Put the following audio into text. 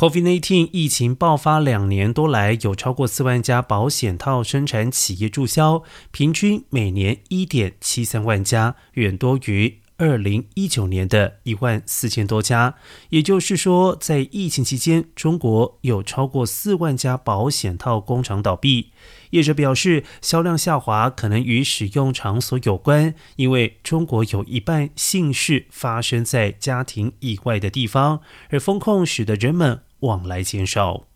COVID-19 疫情爆发两年多来，有超过四万家保险套生产企业注销，平均每年一点七三万家，远多于二零一九年的一万四千多家。也就是说，在疫情期间，中国有超过四万家保险套工厂倒闭。业者表示，销量下滑可能与使用场所有关，因为中国有一半姓氏发生在家庭以外的地方，而风控使得人们往来减少。